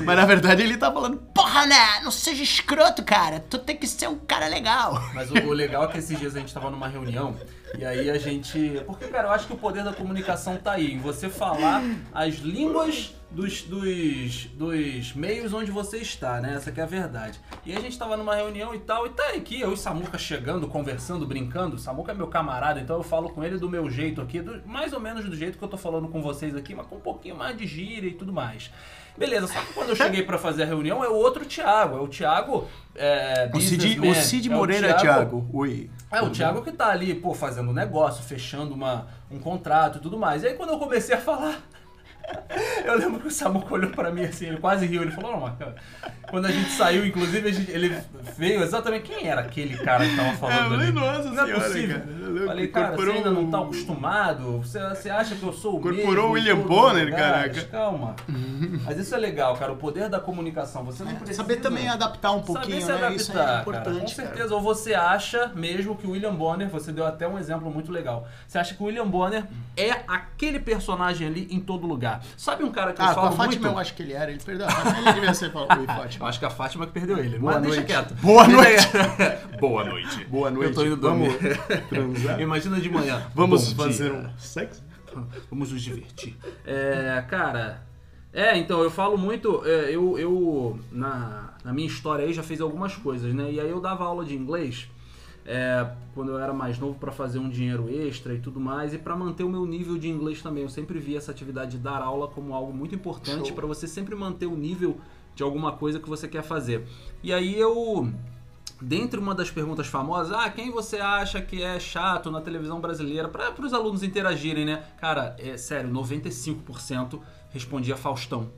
Mas na verdade ele tá falando, porra, né? Não seja escroto, cara. Tu tem que ser um cara legal. Mas o, o legal é que esses dias a gente tava numa reunião e aí a gente. Porque, cara, eu acho que o poder da comunicação tá aí, em você falar as línguas dos, dos, dos meios onde você está, né? Essa que é a verdade. E a gente tava numa reunião e tal, e tá aqui, eu e o Samuca chegando, conversando, brincando. O Samuca é meu camarada, então eu falo com ele do meu jeito aqui, do- mais ou menos do jeito que eu tô falando com vocês aqui, mas com um pouquinho mais de gíria e tudo mais. Beleza, só que quando eu cheguei pra fazer a reunião é o outro Thiago, é o Thiago. É, O Cid, o Cid é Moreira, Thiago. Oi. é, o Thiago que tá ali, pô, fazendo um negócio, fechando uma, um contrato e tudo mais. E aí quando eu comecei a falar, eu lembro que o Samuco olhou pra mim assim, ele quase riu, ele falou, não, cara, quando a gente saiu, inclusive, a gente- ele veio exatamente, quem era aquele cara que tava falando É, ali? nossa não é senhora, possível. cara. Falei, cara, você ainda não tá acostumado? Você, você acha que eu sou o Incorporou o William Bonner, os lugares? caraca. Calma. Mas isso é legal, cara, o poder da comunicação. Você não precisa... É, Saber também adaptar um pouquinho, Saber se né? Isso adaptar, é cara, importante. com cara. certeza. Ou você acha mesmo que o William Bonner, você deu até um exemplo muito legal. Você acha que o William Bonner é aquele personagem ali em todo lugar. Sabe um cara que eu Ah, com falo a Fátima muito? eu acho que ele era, ele perdeu. a Fátima, Ele devia ser oi, <laughs> Eu Fátima. acho que a Fátima que perdeu ele. Boa mas deixa noite. quieto. Boa noite. <laughs> Boa noite. Boa noite. Eu tô indo dormir. Vamos? <laughs> Imagina de manhã. Vamos Bom fazer dia. um sexo? Vamos nos divertir. É, cara. É, então, eu falo muito. é, eu, eu na, na minha história aí, já fiz algumas coisas, né? E aí eu dava aula de inglês é, quando eu era mais novo para fazer um dinheiro extra e tudo mais. E para manter o meu nível de inglês também. Eu sempre vi essa atividade de dar aula como algo muito importante para você sempre manter o nível de alguma coisa que você quer fazer. E aí eu dentre uma das perguntas famosas, ah, quem você acha que é chato na televisão brasileira? Para os alunos interagirem, né? Cara, é sério, 95% respondia Faustão.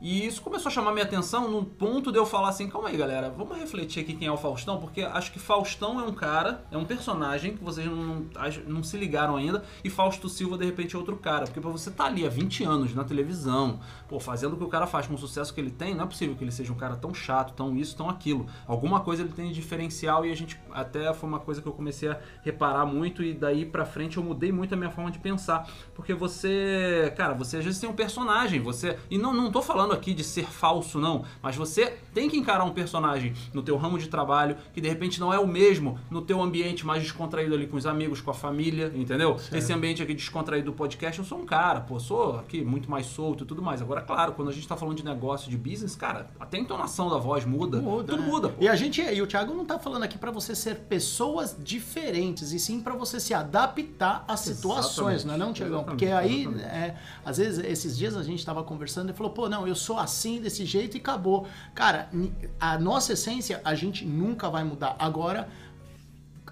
E isso começou a chamar minha atenção no ponto de eu falar assim, calma aí galera, vamos refletir aqui quem é o Faustão, porque acho que Faustão é um cara, é um personagem que vocês não, não, não se ligaram ainda, e Fausto Silva de repente é outro cara, porque pra você tá ali há 20 anos na televisão, pô, fazendo o que o cara faz com o sucesso que ele tem, não é possível que ele seja um cara tão chato, tão isso, tão aquilo. Alguma coisa ele tem de diferencial e a gente até foi uma coisa que eu comecei a reparar muito e daí pra frente eu mudei muito a minha forma de pensar, porque você, cara, você às vezes tem um personagem, você, e não, não tô falando falando aqui de ser falso, não. Mas você tem que encarar um personagem no teu ramo de trabalho que de repente não é o mesmo no teu ambiente mais descontraído ali com os amigos, com a família, entendeu? Certo. Esse ambiente aqui descontraído do podcast, eu sou um cara, pô, sou aqui muito mais solto e tudo mais. Agora, claro, quando a gente tá falando de negócio, de business, cara, até a entonação da voz muda. Muda. Tudo né? muda. Pô. E a gente, e o Thiago não tá falando aqui para você ser pessoas diferentes, e sim para você se adaptar às situações, não é não, Thiagão? Porque aí, é, às vezes, esses dias a gente tava conversando e falou, pô, não, eu sou assim, desse jeito e acabou. Cara, a nossa essência a gente nunca vai mudar. Agora,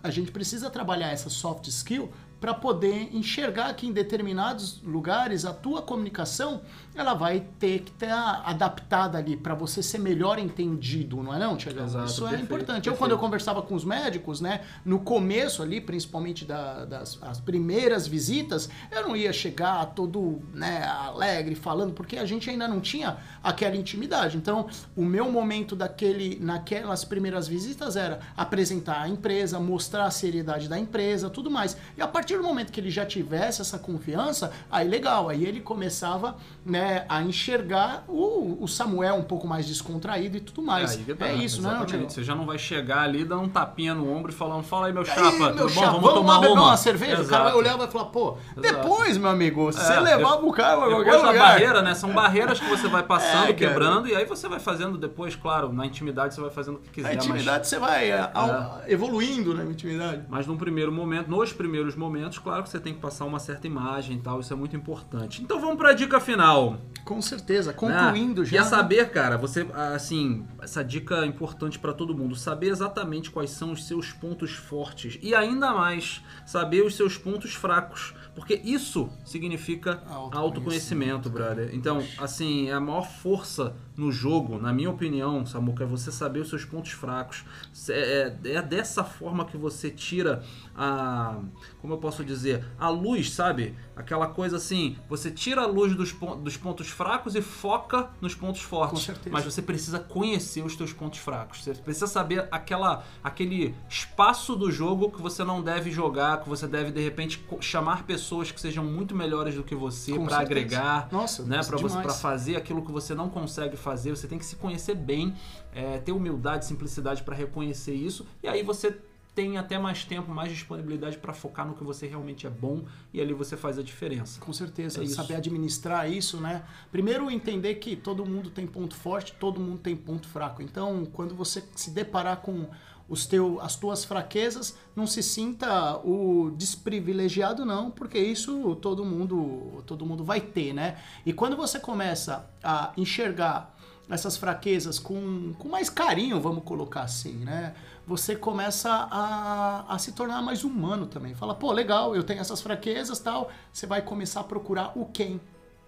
a gente precisa trabalhar essa soft skill para poder enxergar que em determinados lugares a tua comunicação ela vai ter que estar adaptada ali para você ser melhor entendido, não é não, Tiagão? Isso é importante. Perfeito. Eu quando eu conversava com os médicos, né, no começo ali, principalmente da, das as primeiras visitas, eu não ia chegar todo né, alegre falando, porque a gente ainda não tinha aquela intimidade. Então, o meu momento daquele, naquelas primeiras visitas era apresentar a empresa, mostrar a seriedade da empresa, tudo mais. E a partir do momento que ele já tivesse essa confiança, aí legal, aí ele começava, né, né, a enxergar o, o, Samuel um pouco mais descontraído e tudo mais. É, tá, é isso, né, Você já não vai chegar ali, dando um tapinha no ombro e falando, fala aí, meu chapa, aí, meu chapa? Vamos, vamos tomar uma, uma cerveja? Exato. O cara vai olhar e vai falar, pô, Exato. depois, meu amigo, você é, levava o pra qualquer lugar. barreira, né? São barreiras que você vai passando, é, quebrando, e aí você vai fazendo depois, claro, na intimidade você vai fazendo o que quiser. Na intimidade mas... você vai é, é. evoluindo na intimidade. Mas num primeiro momento, nos primeiros momentos, claro que você tem que passar uma certa imagem e tal, isso é muito importante. Então vamos pra dica final. Com certeza, concluindo né? já. E a saber, cara, você, assim, essa dica é importante para todo mundo, saber exatamente quais são os seus pontos fortes e ainda mais saber os seus pontos fracos, porque isso significa autoconhecimento, autoconhecimento brother. Então, assim, é a maior força no jogo, na minha opinião, Samuca, é você saber os seus pontos fracos. É, é, é dessa forma que você tira a. Como eu posso dizer? A luz, sabe? Aquela coisa assim, você tira a luz dos, dos pontos fracos e foca nos pontos fortes. Com certeza. Mas você precisa conhecer os seus pontos fracos. Você precisa saber aquela, aquele espaço do jogo que você não deve jogar, que você deve, de repente, chamar pessoas que sejam muito melhores do que você para agregar. Nossa, né? Para fazer aquilo que você não consegue fazer fazer, você tem que se conhecer bem, é, ter humildade, simplicidade para reconhecer isso, e aí você tem até mais tempo, mais disponibilidade para focar no que você realmente é bom e ali você faz a diferença. Com certeza, é saber administrar isso, né? Primeiro entender que todo mundo tem ponto forte, todo mundo tem ponto fraco. Então, quando você se deparar com os teu, as tuas fraquezas, não se sinta o desprivilegiado não, porque isso todo mundo, todo mundo vai ter, né? E quando você começa a enxergar essas fraquezas com, com mais carinho, vamos colocar assim, né? Você começa a, a se tornar mais humano também. Fala, pô, legal, eu tenho essas fraquezas tal. Você vai começar a procurar o quem?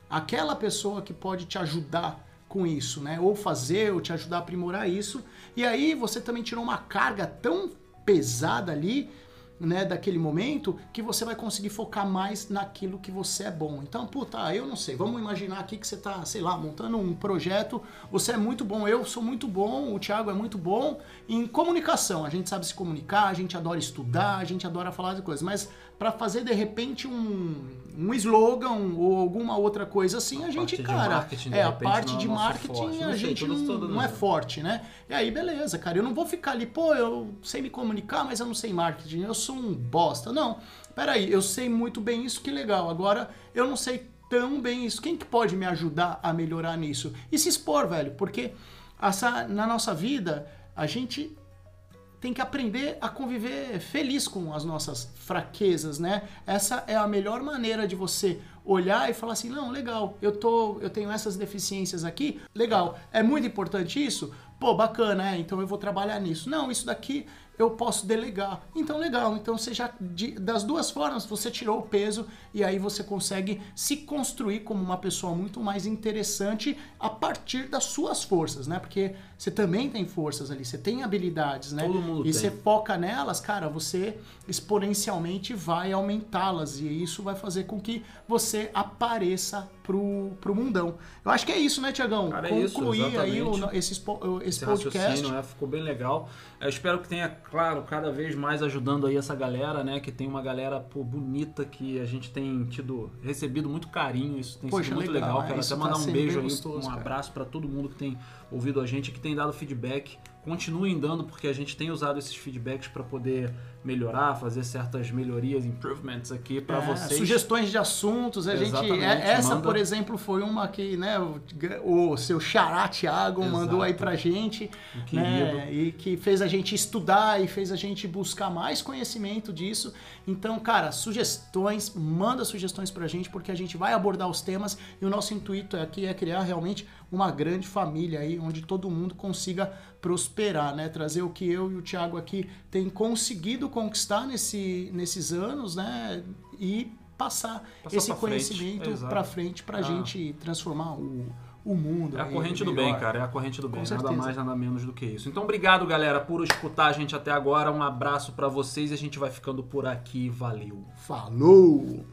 Aquela pessoa que pode te ajudar com isso, né? Ou fazer, ou te ajudar a aprimorar isso. E aí você também tirou uma carga tão pesada ali né, daquele momento que você vai conseguir focar mais naquilo que você é bom. Então, puta, eu não sei, vamos imaginar aqui que você tá, sei lá, montando um projeto, você é muito bom, eu sou muito bom, o Thiago é muito bom em comunicação. A gente sabe se comunicar, a gente adora estudar, a gente adora falar de coisas, mas para fazer de repente um, um slogan ou alguma outra coisa assim, a, a gente, cara, é a parte de marketing a gente não, não é forte, né? E aí beleza, cara, eu não vou ficar ali, pô, eu sei me comunicar, mas eu não sei marketing, eu sou um bosta. Não. Peraí, eu sei muito bem isso, que legal. Agora eu não sei tão bem isso. Quem que pode me ajudar a melhorar nisso? E se expor, velho, porque essa, na nossa vida a gente tem que aprender a conviver feliz com as nossas fraquezas, né? Essa é a melhor maneira de você olhar e falar assim, não, legal, eu tô, eu tenho essas deficiências aqui, legal. É muito importante isso. Pô, bacana, é, então eu vou trabalhar nisso. Não, isso daqui eu posso delegar. Então, legal. Então, você já, de- das duas formas, você tirou o peso e aí você consegue se construir como uma pessoa muito mais interessante a partir das suas forças, né? Porque você também tem forças ali, você tem habilidades, né? Todo mundo e tem. você foca nelas, cara, você exponencialmente vai aumentá-las e isso vai fazer com que você apareça pro, pro mundão. Eu acho que é isso, né, Tiagão? Cara, é isso, Concluir aí o, esse, esse esse podcast. né? Ficou bem legal. Eu espero que tenha, claro, cada vez mais ajudando aí essa galera, né? Que tem uma galera pô, bonita que a gente tem tido, recebido muito carinho. Isso tem Poxa, sido muito legal, legal. é, até tá mandar um beijo aí, gostoso, um abraço para todo mundo que tem ouvido a gente, que tem dado feedback. Continuem dando, porque a gente tem usado esses feedbacks para poder melhorar, fazer certas melhorias, improvements aqui para É, vocês. Sugestões de assuntos, a gente. Exatamente, é- essa, manda. por exemplo, foi uma que, né, o, o seu xará Thiago mandou aí Exato. pra gente. Um né, e que fez a gente estudar e fez a gente buscar mais conhecimento disso. Então, cara, sugestões, manda sugestões pra gente, porque a gente vai abordar os temas e o nosso intuito aqui é criar realmente uma grande família aí, onde todo mundo consiga prosperar, né? Trazer o que eu e o Thiago aqui tem conseguido conquistar nesse, nesses anos, né? E passar, Passar esse conhecimento pra frente pra Ah. gente transformar o, o mundo. É a corrente do melhor. bem, cara. É a corrente do bem. Nada mais, nada menos do que isso. Então, obrigado, galera, por escutar a gente até agora. Um abraço pra vocês e a gente vai ficando por aqui. Valeu. Falou!